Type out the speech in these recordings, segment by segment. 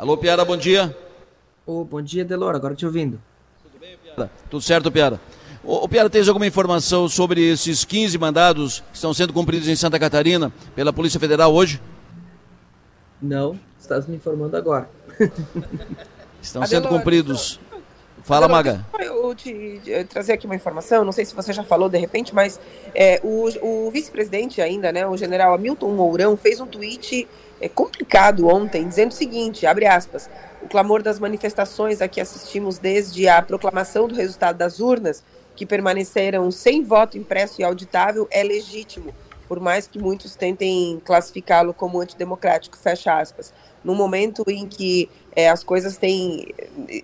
Alô, Piara, bom dia. Oh, bom dia, Delor, agora te ouvindo. Tudo bem, Piara? Tudo certo, Piara? O, Piara, tens alguma informação sobre esses 15 mandados que estão sendo cumpridos em Santa Catarina pela Polícia Federal hoje? Não, estás me informando agora. estão sendo cumpridos. Fala, Maga. Eu te, te, trazer aqui uma informação, não sei se você já falou de repente, mas é, o, o vice-presidente ainda, né, o general Hamilton Mourão, fez um tweet é, complicado ontem, dizendo o seguinte, abre aspas, o clamor das manifestações a que assistimos desde a proclamação do resultado das urnas, que permaneceram sem voto impresso e auditável, é legítimo, por mais que muitos tentem classificá-lo como antidemocrático, fecha aspas no momento em que é, as coisas têm,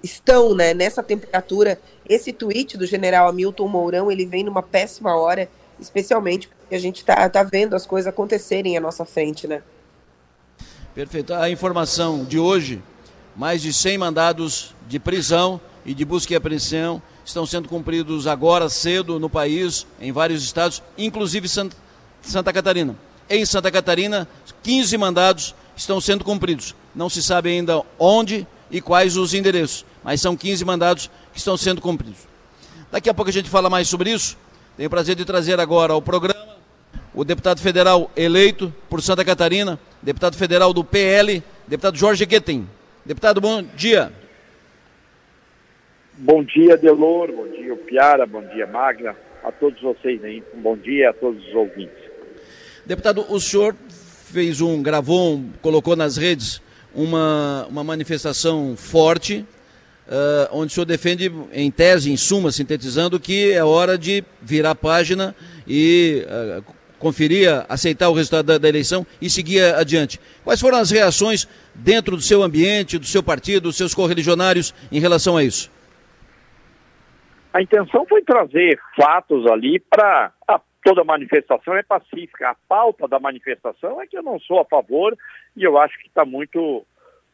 estão né, nessa temperatura, esse tweet do general Hamilton Mourão, ele vem numa péssima hora, especialmente porque a gente está tá vendo as coisas acontecerem à nossa frente, né? Perfeito. A informação de hoje, mais de 100 mandados de prisão e de busca e apreensão estão sendo cumpridos agora cedo no país, em vários estados, inclusive Santa Catarina. Em Santa Catarina, 15 mandados estão sendo cumpridos. Não se sabe ainda onde e quais os endereços, mas são 15 mandados que estão sendo cumpridos. Daqui a pouco a gente fala mais sobre isso. Tenho o prazer de trazer agora ao programa o deputado federal eleito por Santa Catarina, deputado federal do PL, deputado Jorge Guetem. Deputado, bom dia. Bom dia, Delor, bom dia, Piara, bom dia, Magna, a todos vocês aí, um bom dia a todos os ouvintes. Deputado, o senhor fez um, gravou, um, colocou nas redes uma, uma manifestação forte, uh, onde o senhor defende, em tese, em suma, sintetizando, que é hora de virar a página e uh, conferir, aceitar o resultado da, da, eleição e seguir adiante. Quais foram as reações dentro do seu ambiente, do seu partido, dos seus correligionários em relação a isso? A intenção foi trazer fatos ali para toda manifestação é pacífica. A pauta da manifestação é que eu não sou a favor e eu acho que está muito,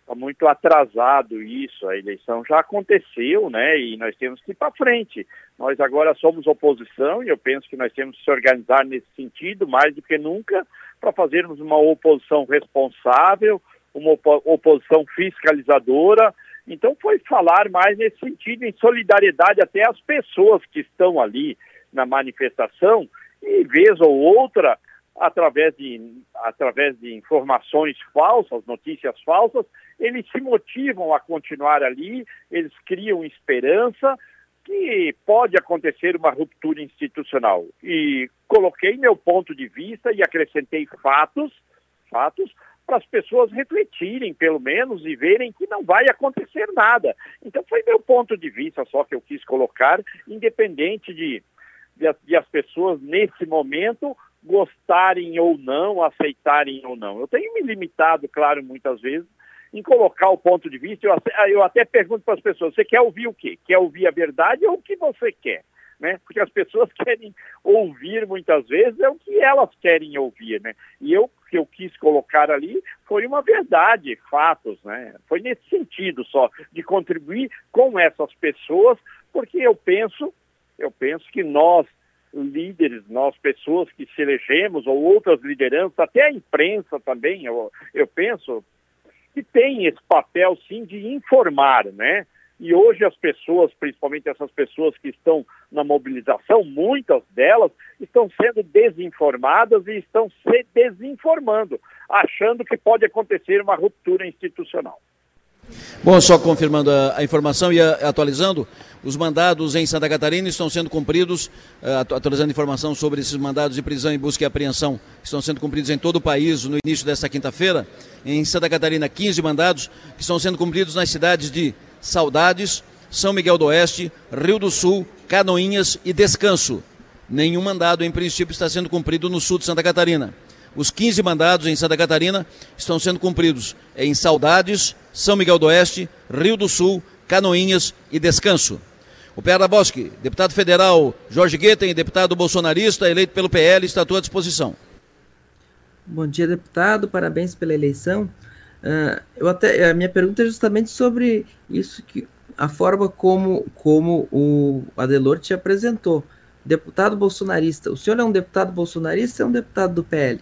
tá muito atrasado isso. A eleição já aconteceu, né? E nós temos que ir para frente. Nós agora somos oposição e eu penso que nós temos que se organizar nesse sentido mais do que nunca para fazermos uma oposição responsável, uma oposição fiscalizadora. Então foi falar mais nesse sentido, em solidariedade até às pessoas que estão ali na manifestação e vez ou outra, através de, através de informações falsas, notícias falsas, eles se motivam a continuar ali, eles criam esperança que pode acontecer uma ruptura institucional. E coloquei meu ponto de vista e acrescentei fatos, fatos para as pessoas refletirem, pelo menos, e verem que não vai acontecer nada. Então foi meu ponto de vista só que eu quis colocar, independente de de, de as pessoas, nesse momento, gostarem ou não, aceitarem ou não. Eu tenho me limitado, claro, muitas vezes, em colocar o ponto de vista. Eu, eu até pergunto para as pessoas: você quer ouvir o quê? Quer ouvir a verdade ou o que você quer? Né? Porque as pessoas querem ouvir muitas vezes é o que elas querem ouvir, né? E eu que eu quis colocar ali foi uma verdade, fatos, né? Foi nesse sentido só de contribuir com essas pessoas, porque eu penso eu penso que nós, líderes, nós pessoas que se elegemos, ou outras lideranças, até a imprensa também, eu, eu penso que tem esse papel sim de informar, né? E hoje as pessoas, principalmente essas pessoas que estão na mobilização, muitas delas estão sendo desinformadas e estão se desinformando, achando que pode acontecer uma ruptura institucional. Bom, só confirmando a, a, informação e a, atualizando, os mandados em Santa Catarina estão sendo cumpridos, uh, atualizando informação sobre esses mandados de prisão e busca e apreensão, estão sendo cumpridos em todo o país no início desta quinta-feira. Em Santa Catarina, 15 mandados que estão sendo cumpridos nas cidades de Saudades, São Miguel do Oeste, Rio do Sul, Canoinhas e Descanso. Nenhum mandado, em princípio, está sendo cumprido no sul de Santa Catarina. Os 15 mandados em Santa Catarina estão sendo cumpridos em Saudades, São Miguel do Oeste, Rio do Sul, Canoinhas e Descanso. O Pera Bosque, deputado federal Jorge Guetem, deputado bolsonarista, eleito pelo PL, está à tua disposição. Bom dia, deputado, parabéns pela eleição. Uh, eu até, a minha pergunta é justamente sobre isso que a forma como, como o Adelor te apresentou. Deputado bolsonarista. O senhor é um deputado bolsonarista ou é um deputado do PL?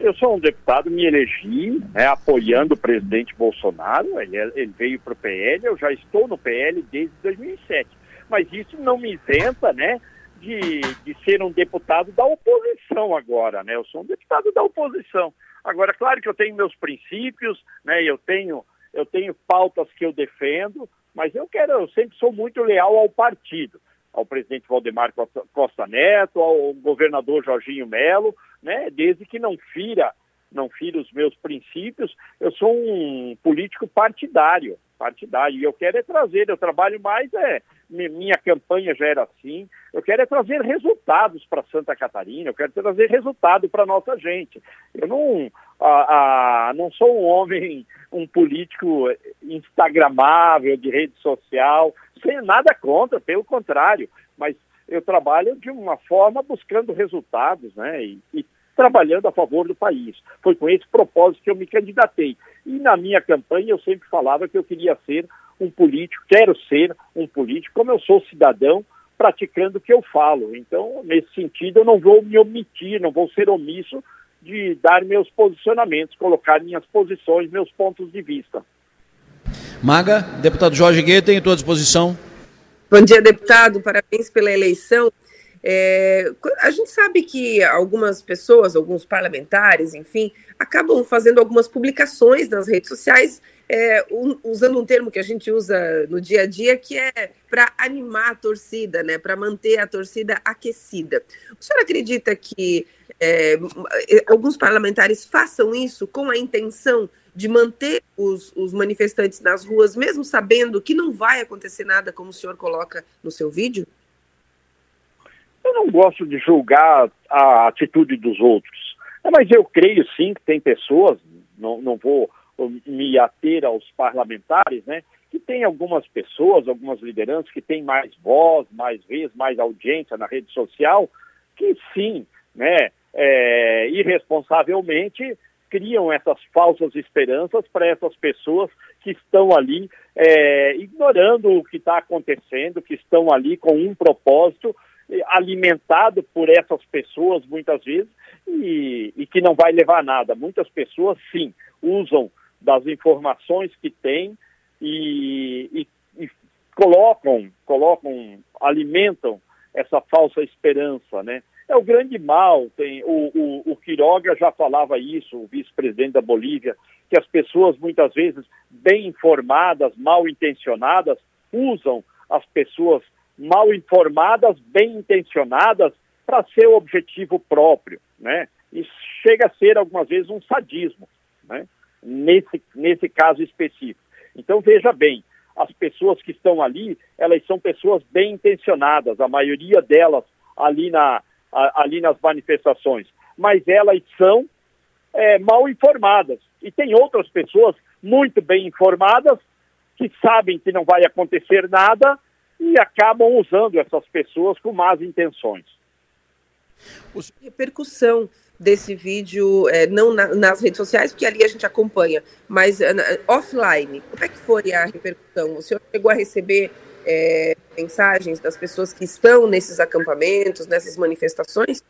Eu sou um deputado, me elegi né, apoiando o presidente Bolsonaro, ele, ele veio para o PL, eu já estou no PL desde 2007. Mas isso não me isenta né, de, de ser um deputado da oposição agora. Né? Eu sou um deputado da oposição. Agora, claro que eu tenho meus princípios, né, eu, tenho, eu tenho pautas que eu defendo, mas eu quero, eu sempre sou muito leal ao partido ao presidente Valdemar Costa Neto, ao governador Jorginho Melo, né, desde que não fira, não fira os meus princípios, eu sou um político partidário, partidário, e eu quero é trazer, eu trabalho mais, é, minha campanha já era assim, eu quero é trazer resultados para Santa Catarina, eu quero trazer resultado para nossa gente. Eu não, a, a, não sou um homem, um político instagramável, de rede social, sem nada contra, pelo contrário, mas eu trabalho de uma forma buscando resultados, né? E, e, trabalhando a favor do país. Foi com esse propósito que eu me candidatei. E na minha campanha eu sempre falava que eu queria ser um político, quero ser um político, como eu sou cidadão, praticando o que eu falo. Então, nesse sentido, eu não vou me omitir, não vou ser omisso de dar meus posicionamentos, colocar minhas posições, meus pontos de vista. Maga, deputado Jorge Guetta, em tua disposição. Bom dia, deputado. Parabéns pela eleição. É, a gente sabe que algumas pessoas, alguns parlamentares, enfim, acabam fazendo algumas publicações nas redes sociais, é, um, usando um termo que a gente usa no dia a dia, que é para animar a torcida, né, para manter a torcida aquecida. O senhor acredita que é, alguns parlamentares façam isso com a intenção de manter os, os, manifestantes nas ruas, mesmo sabendo que não vai acontecer nada, como o senhor coloca no seu vídeo? Eu não gosto de julgar a atitude dos outros, mas eu creio sim que tem pessoas, não, não vou me ater aos parlamentares, né? Que tem algumas pessoas, algumas lideranças que têm mais voz, mais vez, mais audiência na rede social, que sim, né? É, irresponsavelmente criam essas falsas esperanças para essas pessoas que estão ali é, ignorando o que está acontecendo, que estão ali com um propósito alimentado por essas pessoas muitas vezes e, e que não vai levar a nada. Muitas pessoas sim usam das informações que têm e, e, e colocam, colocam, alimentam essa falsa esperança, né? é o grande mal. Tem, o, o, o Quiroga já falava isso, o vice-presidente da Bolívia, que as pessoas muitas vezes bem informadas, mal intencionadas, usam as pessoas mal informadas, bem intencionadas, para seu objetivo próprio, né? Isso chega a ser algumas vezes um sadismo, né? Nesse, nesse caso específico. Então veja bem, as pessoas que estão ali, elas são pessoas bem intencionadas, a maioria delas ali na, ali nas manifestações, mas elas são é, mal informadas. E tem outras pessoas muito bem informadas que sabem que não vai acontecer nada e acabam usando essas pessoas com más intenções. Repercussão desse vídeo, é, não na, nas redes sociais, porque ali a gente acompanha, mas é, offline, como é que foi a repercussão? O senhor chegou a receber é, mensagens das pessoas que estão nesses acampamentos, nessas manifestações?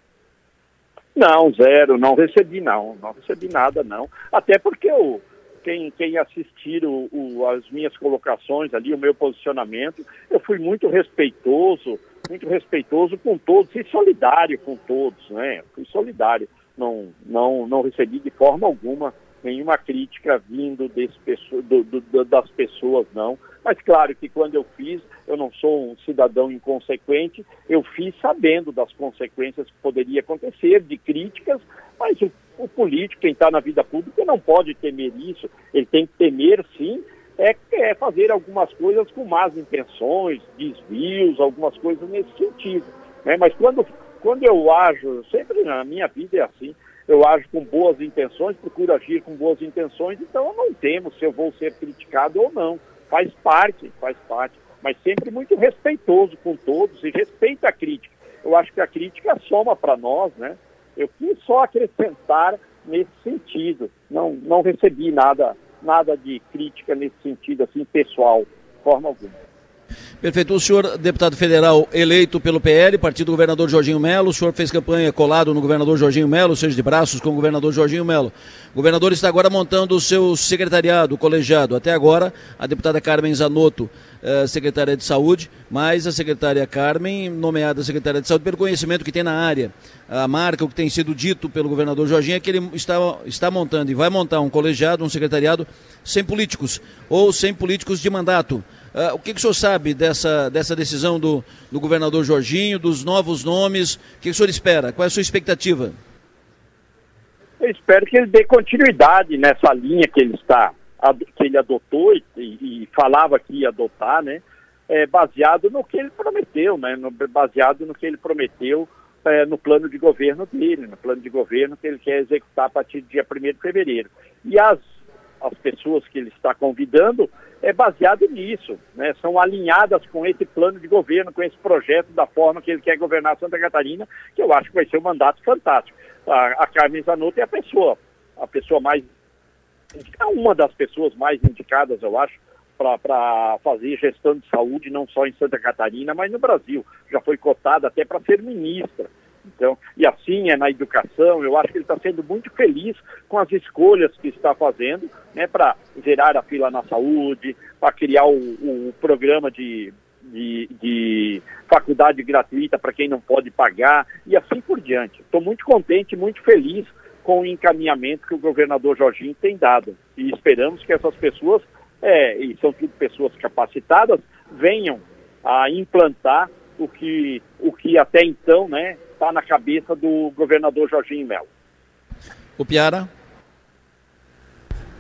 Não, zero, não recebi não, não recebi nada não. Até porque o, quem, quem assistir o, o, as minhas colocações ali, o meu posicionamento, eu fui muito respeitoso, muito respeitoso com todos e solidário com todos, né? Fui solidário, não, não, não recebi de forma alguma nenhuma crítica vindo do, do, das pessoas, não. Mas claro que quando eu fiz, eu não sou um cidadão inconsequente, eu fiz sabendo das consequências que poderia acontecer, de críticas, mas o, o político, quem está na vida pública, não pode temer isso. Ele tem que temer, sim, é, é fazer algumas coisas com más intenções, desvios, algumas coisas nesse sentido. Né? Mas quando, quando eu ajo, sempre na minha vida é assim, eu ajo com boas intenções, procuro agir com boas intenções, então eu não temo se eu vou ser criticado ou não. Faz parte, faz parte, mas sempre muito respeitoso com todos e respeita a crítica. Eu acho que a crítica soma para nós, né? Eu quis só acrescentar nesse sentido. Não, não recebi nada, nada de crítica nesse sentido, assim, pessoal, forma alguma. Perfeito. O senhor, deputado federal eleito pelo PL, partido do governador Jorginho Melo, o senhor fez campanha colado no governador Jorginho Melo, seja de braços com o governador Jorginho Melo. O governador está agora montando o seu secretariado, o colegiado. Até agora, a deputada Carmen Zanotto, eh, secretária de Saúde, mas a secretária Carmen, nomeada secretária de Saúde, pelo conhecimento que tem na área. A marca, o que tem sido dito pelo governador Jorginho, é que ele está, está montando e vai montar um colegiado, um secretariado sem políticos, ou sem políticos de mandato. Uh, o que, que o senhor sabe dessa, dessa decisão do, do governador Jorginho, dos novos nomes? O que, que o senhor espera? Qual é a sua expectativa? Eu espero que ele dê continuidade nessa linha que ele está, que ele adotou e, e falava que ia adotar, né? É, baseado no que ele prometeu, né? No, baseado no que ele prometeu é, no plano de governo dele, no plano de governo que ele quer executar a partir do dia 1 de fevereiro. E as, as pessoas que ele está convidando é baseado nisso, né? são alinhadas com esse plano de governo, com esse projeto da forma que ele quer governar Santa Catarina, que eu acho que vai ser um mandato fantástico. A, a Carmen Zanotto é a pessoa, a pessoa mais, é uma das pessoas mais indicadas, eu acho, para fazer gestão de saúde, não só em Santa Catarina, mas no Brasil. Já foi cotada até para ser ministra. Então, e assim é na educação, eu acho que ele está sendo muito feliz com as escolhas que está fazendo, né, para zerar a fila na saúde, para criar o, o programa de, de, de, faculdade gratuita para quem não pode pagar, e assim por diante. Estou muito contente, muito feliz com o encaminhamento que o governador Jorginho tem dado. E esperamos que essas pessoas, é, e são tudo pessoas capacitadas, venham a implantar o que, o que até então, né, está na cabeça do governador Jorginho Melo. O Piara?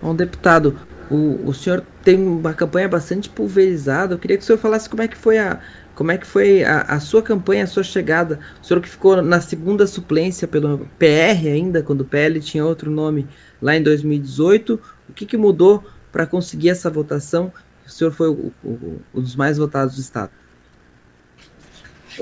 Bom, deputado, o, o senhor tem uma campanha bastante pulverizada. Eu queria que o senhor falasse como é que foi a, como é que foi a, a, sua campanha, a sua chegada? O senhor que ficou na segunda suplência pelo PR ainda, quando o PL tinha outro nome lá em 2018, o que, que mudou para conseguir essa votação? O senhor foi o, o, um dos mais votados do Estado.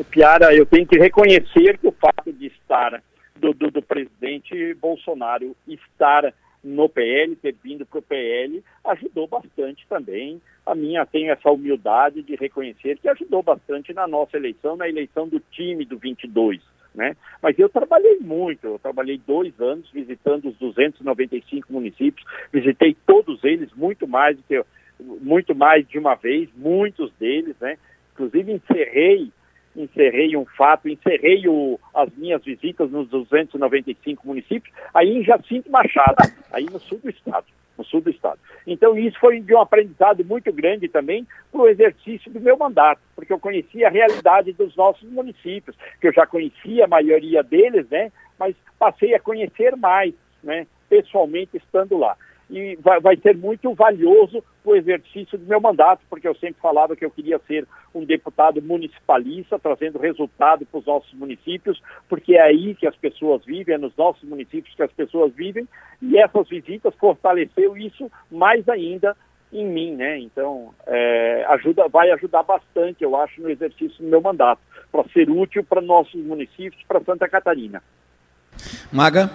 Piara, eu tenho que reconhecer que o fato de estar, do, do, do presidente Bolsonaro estar no PL, ter vindo para o PL, ajudou bastante também. A minha tenho essa humildade de reconhecer que ajudou bastante na nossa eleição, na eleição do time do 22. Né? Mas eu trabalhei muito, eu trabalhei dois anos visitando os 295 municípios, visitei todos eles muito mais do que muito mais de uma vez, muitos deles, né? Inclusive encerrei encerrei um fato, encerrei o, as minhas visitas nos 295 municípios, aí em Jacinto Machado, aí no sul do estado, no sul do estado. Então isso foi de um aprendizado muito grande também para o exercício do meu mandato, porque eu conhecia a realidade dos nossos municípios, que eu já conhecia a maioria deles, né, mas passei a conhecer mais, né, pessoalmente estando lá e vai, vai ser muito valioso o exercício do meu mandato, porque eu sempre falava que eu queria ser um deputado municipalista, trazendo resultado para os nossos municípios, porque é aí que as pessoas vivem, é nos nossos municípios que as pessoas vivem, e essas visitas fortaleceu isso mais ainda em mim, né? Então, é, ajuda, vai ajudar bastante, eu acho, no exercício do meu mandato, para ser útil para nossos municípios, para Santa Catarina. Maga?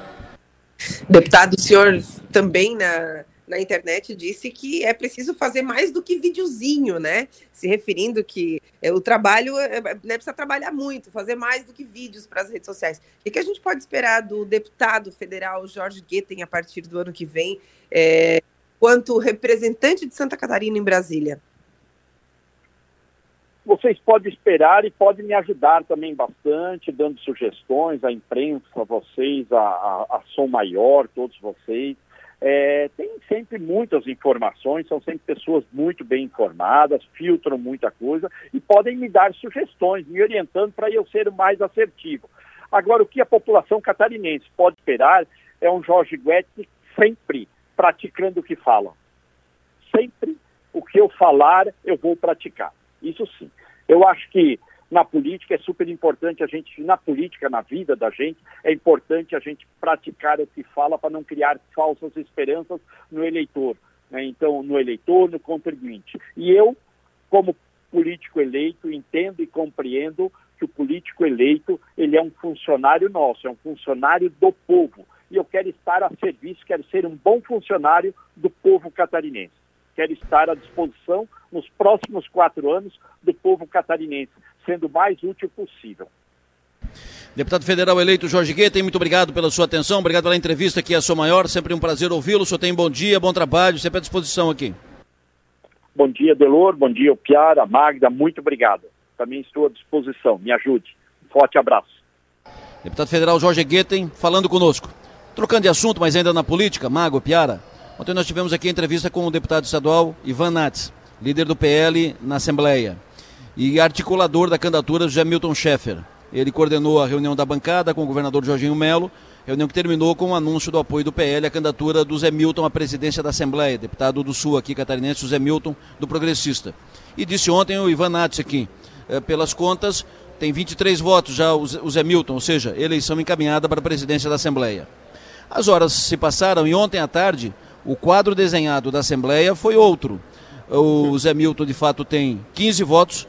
Deputado, o senhor também na, na internet disse que é preciso fazer mais do que videozinho, né? Se referindo que é, o trabalho é, é, né, precisa trabalhar muito, fazer mais do que vídeos para as redes sociais. O que, a gente pode esperar do deputado federal Jorge Guetem a partir do ano que vem, é, quanto representante de Santa Catarina em Brasília? Vocês podem esperar e podem me ajudar também bastante, dando sugestões à imprensa, a vocês, a, a, a Som Maior, todos vocês. É, tem sempre muitas informações, são sempre pessoas muito bem informadas, filtram muita coisa e podem me dar sugestões, me orientando para eu ser mais assertivo. Agora, o que a população catarinense pode esperar é um Jorge Guedes sempre praticando o que fala. Sempre o que eu falar, eu vou praticar. Isso sim. Eu acho que na política é super importante a gente, na política, na vida da gente, é importante a gente praticar o que fala para não criar falsas esperanças no eleitor. Né? Então, no eleitor, no contribuinte. E eu, como político eleito, entendo e compreendo que o político eleito, ele é um funcionário nosso, é um funcionário do povo. E eu quero estar a serviço, quero ser um bom funcionário do povo catarinense. Quero estar à disposição nos próximos quatro anos do povo catarinense, sendo o mais útil possível. Deputado federal eleito Jorge Guetem, muito obrigado pela sua atenção, obrigado pela entrevista que é a sua maior, sempre um prazer ouvi-lo. O senhor tem bom dia, bom trabalho, sempre à disposição aqui. Bom dia, Delor, bom dia, Piara, Magda, muito obrigado. Também estou à disposição, me ajude. Um forte abraço. Deputado federal Jorge Guetem, falando conosco. Trocando de assunto, mas ainda na política, Mago, Piara, ontem nós tivemos aqui a entrevista com o deputado estadual Ivan Nats, líder do PL na Assembleia, e articulador da candidatura José Milton Schaeffer. Ele coordenou a reunião da bancada com o governador Jorginho Melo, reunião que terminou com o anúncio do apoio do PL à candidatura do Zé Milton à presidência da Assembleia, deputado do Sul aqui catarinense, o Zé Milton, do Progressista. E disse ontem o Ivan Nats aqui, eh, pelas contas, tem 23 votos já o Zé Milton, ou seja, eleição encaminhada para a presidência da Assembleia. As horas se passaram e ontem à tarde o quadro desenhado da Assembleia foi outro. O Zé Milton, de fato, tem 15 votos,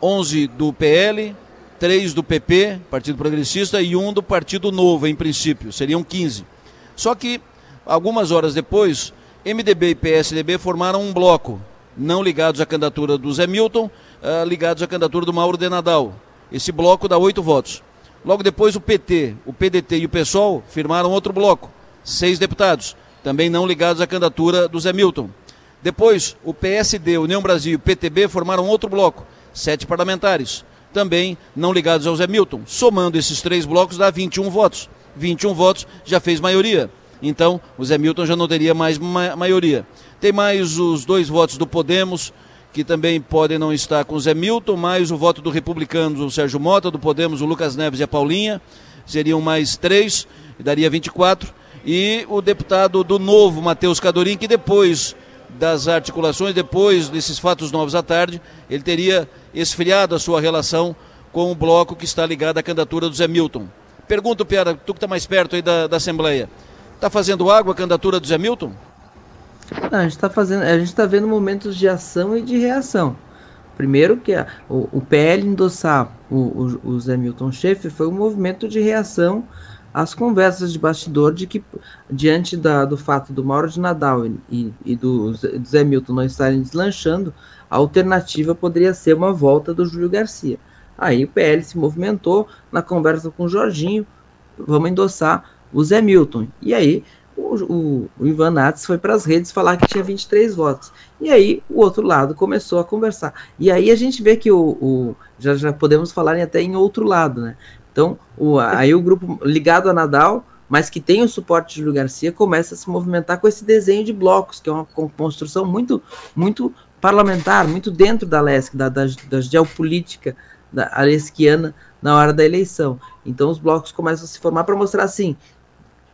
11 do PL, três do PP, Partido Progressista, e um do Partido Novo, em princípio, seriam 15. Só que, algumas horas depois, MDB e PSDB formaram um bloco, não ligados à candidatura do Zé Milton, uh, ligados à candidatura do Mauro de Nadal. Esse bloco dá oito votos. Logo depois, o PT, o PDT e o PSOL firmaram outro bloco, seis deputados, também não ligados à candidatura do Zé Milton. Depois, o PSD, União Brasil e o PTB formaram outro bloco, sete parlamentares também não ligados ao Zé Milton. Somando esses três blocos dá 21 votos. 21 votos já fez maioria. Então, o Zé Milton já não teria mais ma maioria. Tem mais os dois votos do Podemos, que também podem não estar com o Zé Milton, mais o voto do Republicano, o Sérgio Mota, do Podemos, o Lucas Neves e a Paulinha. Seriam mais três, daria 24. E o deputado do Novo, Matheus Cadorim, que depois das articulações, depois desses fatos novos à tarde, ele teria esfriado a sua relação com o bloco que está ligado à candidatura do Zé Milton. Pergunto, Piara, tu que está mais perto aí da, da Assembleia, está fazendo água a candidatura do Zé Milton? Não, a gente está fazendo, a gente está vendo momentos de ação e de reação. Primeiro que a, o, o, PL endossar o, o, o Zé Milton Schaefer foi um movimento de reação às conversas de bastidor de que, diante da, do fato do Mauro de Nadal e, e do Zé Milton não estarem deslanchando, a alternativa poderia ser uma volta do Júlio Garcia. Aí o PL se movimentou na conversa com o Jorginho, vamos endossar o Zé Milton. E aí o, o, o Ivan Nats foi para as redes falar que tinha 23 votos. E aí o outro lado começou a conversar. E aí a gente vê que o, o já, já podemos falar até em outro lado, né? Então, o, aí o grupo ligado a Nadal, mas que tem o suporte de Júlio Garcia, começa a se movimentar com esse desenho de blocos, que é uma construção muito, muito parlamentar, muito dentro da LESC, da, da, da geopolítica da alesquiana na hora da eleição. Então os blocos começam a se formar para mostrar assim,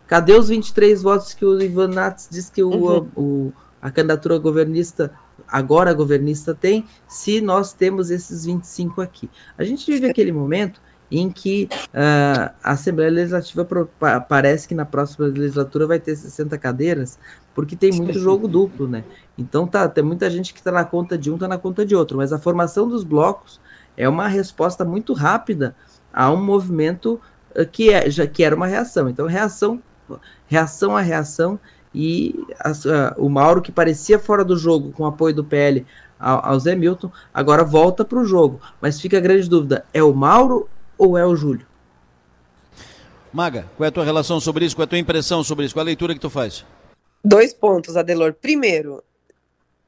cadê os 23 votos que o Ivan Nats diz que o, uhum. o, a candidatura governista, agora governista tem, se nós temos esses 25 aqui. A gente vive aquele momento em que uh, a Assembleia Legislativa pro, pa, parece que na próxima legislatura vai ter 60 cadeiras, porque tem muito jogo duplo, né? Então tá, tem muita gente que está na conta de um, está na conta de outro, mas a formação dos blocos é uma resposta muito rápida a um movimento uh, que, é, já, que era uma reação. Então, reação, reação a reação, e a, uh, o Mauro, que parecia fora do jogo com o apoio do PL ao, ao Zé Milton, agora volta para o jogo. Mas fica a grande dúvida: é o Mauro ou é o Júlio? Maga, qual é a tua relação sobre isso? Qual é a tua impressão sobre isso? Qual a leitura que tu faz? Dois pontos, Adelor. Primeiro,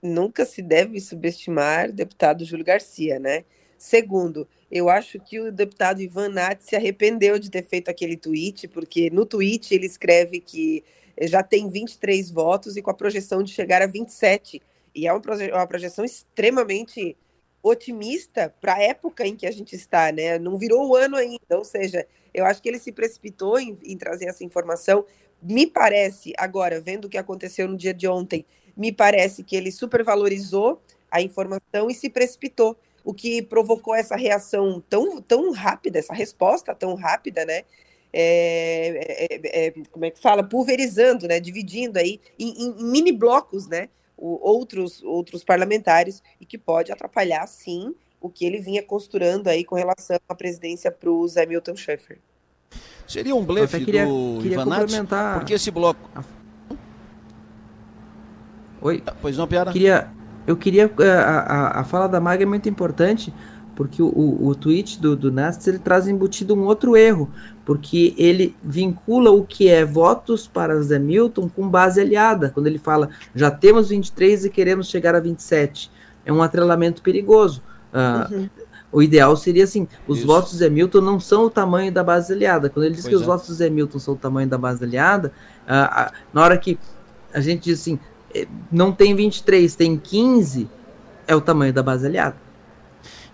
nunca se deve subestimar o deputado Júlio Garcia, né? Segundo, eu acho que o deputado Ivan Nat se arrependeu de ter feito aquele tweet, porque no tweet ele escreve que já tem 23 votos e com a projeção de chegar a 27. E é proje uma projeção extremamente otimista para a época em que a gente está, né? Não virou o ano ainda, ou seja, eu acho que ele se precipitou em, em trazer essa informação. Me parece, agora, vendo o que aconteceu no dia de ontem, me parece que ele supervalorizou a informação e se precipitou, o que provocou essa reação tão, tão rápida, essa resposta tão rápida, né? É, é, é, como é que fala? Pulverizando, né? Dividindo aí em, em mini blocos, né? O, outros, outros parlamentares e que pode atrapalhar, sim, o que ele vinha costurando aí com relação à presidência para o Zé Milton Schaeffer. Seria um blefe queria, do queria Ivanati? Porque esse bloco... Oi. Pois não, Piara? Queria, eu queria. A, a, a fala da Maga é muito importante, porque o, o, o tweet do, do Nastis ele traz embutido um outro erro, porque ele vincula o que é votos para Zé Milton com base aliada, quando ele fala já temos 23 e queremos chegar a 27. É um atrelamento perigoso. Uh, uhum. O ideal seria assim: os Isso. votos do Zé Milton não são o tamanho da base aliada. Quando ele diz pois que é. os votos do Zé Milton são o tamanho da base aliada, uh, uh, na hora que a gente diz assim, eh, não tem 23, tem 15, é o tamanho da base aliada.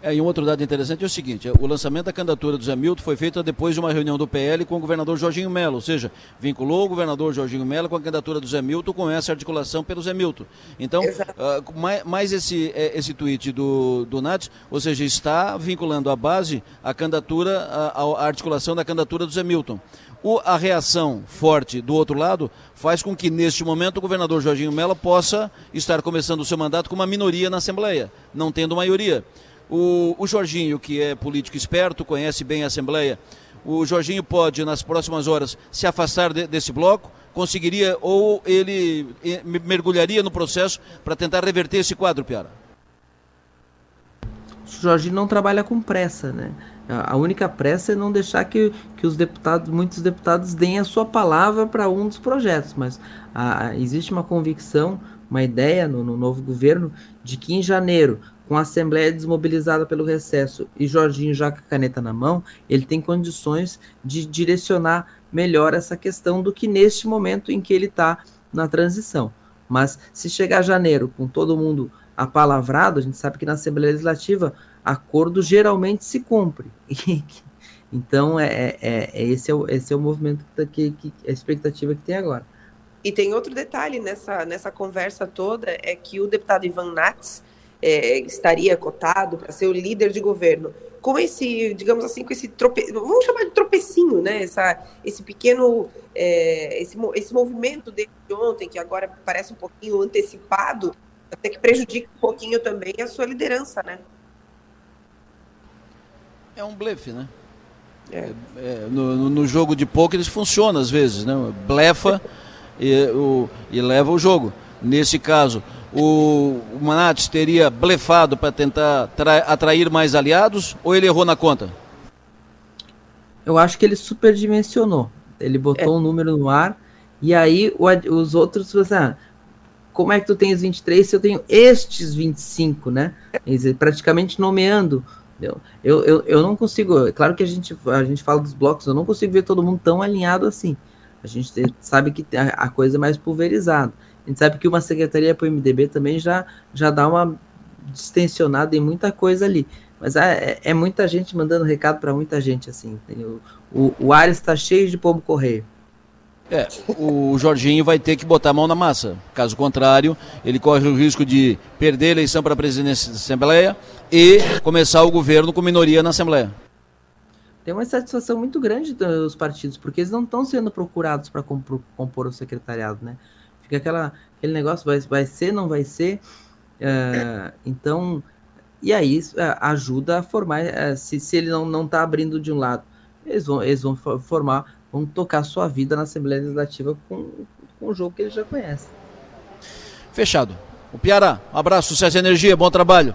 É, e um outro dado interessante é o seguinte: o lançamento da candidatura do Zé Milton foi feito depois de uma reunião do PL com o governador Jorginho Melo, ou seja, vinculou o governador Jorginho Melo com a candidatura do Zé Milton com essa articulação pelo Zé Milton. Então, uh, mais, mais, esse, é, esse tweet do, do Nats, ou seja, está vinculando a base a candidatura, a, a articulação da candidatura do Zé Milton. O, a reação forte do outro lado faz com que, neste momento, o governador Jorginho Mello possa estar começando o seu mandato com uma minoria na Assembleia, não tendo maioria. O, o Jorginho, que é político esperto, conhece bem a Assembleia, o Jorginho pode, nas próximas horas, se afastar de, desse bloco, conseguiria ou ele eh, mergulharia no processo para tentar reverter esse quadro, Piara? O Jorginho não trabalha com pressa, né? A única pressa é não deixar que, que os deputados, muitos deputados, deem a sua palavra para um dos projetos, mas a, existe uma convicção, uma ideia no, no novo governo de que em janeiro com a Assembleia desmobilizada pelo recesso e Jorginho já com a caneta na mão, ele tem condições de direcionar melhor essa questão do que neste momento em que ele está na transição. Mas se chegar janeiro com todo mundo apalavrado, a gente sabe que na Assembleia Legislativa acordo geralmente se cumpre. então, é, é, é, esse, é o, esse é o movimento que, que, a expectativa que tem agora. E tem outro detalhe nessa, nessa conversa toda, é que o deputado Ivan Nats, é, estaria cotado para ser o líder de governo. Com esse, digamos assim, com esse trope... vamos chamar de tropecinho, né? Essa, esse pequeno, é, esse, esse movimento de ontem, que agora parece um pouquinho antecipado, até que prejudica um pouquinho também a sua liderança, né? É um blefe, né? É. É, no, no, jogo de pôquer isso funciona às vezes, né? Blefa e, o, e leva o jogo. Nesse caso, o, o Manates teria blefado para tentar atrair mais aliados ou ele errou na conta? Eu acho que ele superdimensionou. Ele botou é. um número no ar e aí o, os outros, ah, como é que tu tens 23 se eu tenho estes 25, né? Praticamente nomeando. Eu, eu, eu, eu não consigo. É claro que a gente, a gente fala dos blocos, eu não consigo ver todo mundo tão alinhado assim. A gente sabe que a coisa é mais pulverizada. A gente sabe que uma secretaria para o MDB também já, já dá uma distensionada em muita coisa ali. Mas é, é muita gente mandando recado para muita gente, assim. O, o, o Ares está cheio de pombo correio. É, o Jorginho vai ter que botar a mão na massa. Caso contrário, ele corre o risco de perder a eleição para a presidência da Assembleia e começar o governo com minoria na Assembleia. Tem uma satisfação muito grande dos partidos, porque eles não estão sendo procurados para compor o secretariado, né? Fica aquela, aquele negócio, vai, vai ser, não vai ser. Uh, então, e aí uh, ajuda a formar, uh, se, se ele não, não tá abrindo de um lado, eles vão, eles vão formar, vão tocar sua vida na Assembleia Legislativa com, com o jogo que eles já conhecem. Fechado. O Piara, um abraço, e energia, bom trabalho.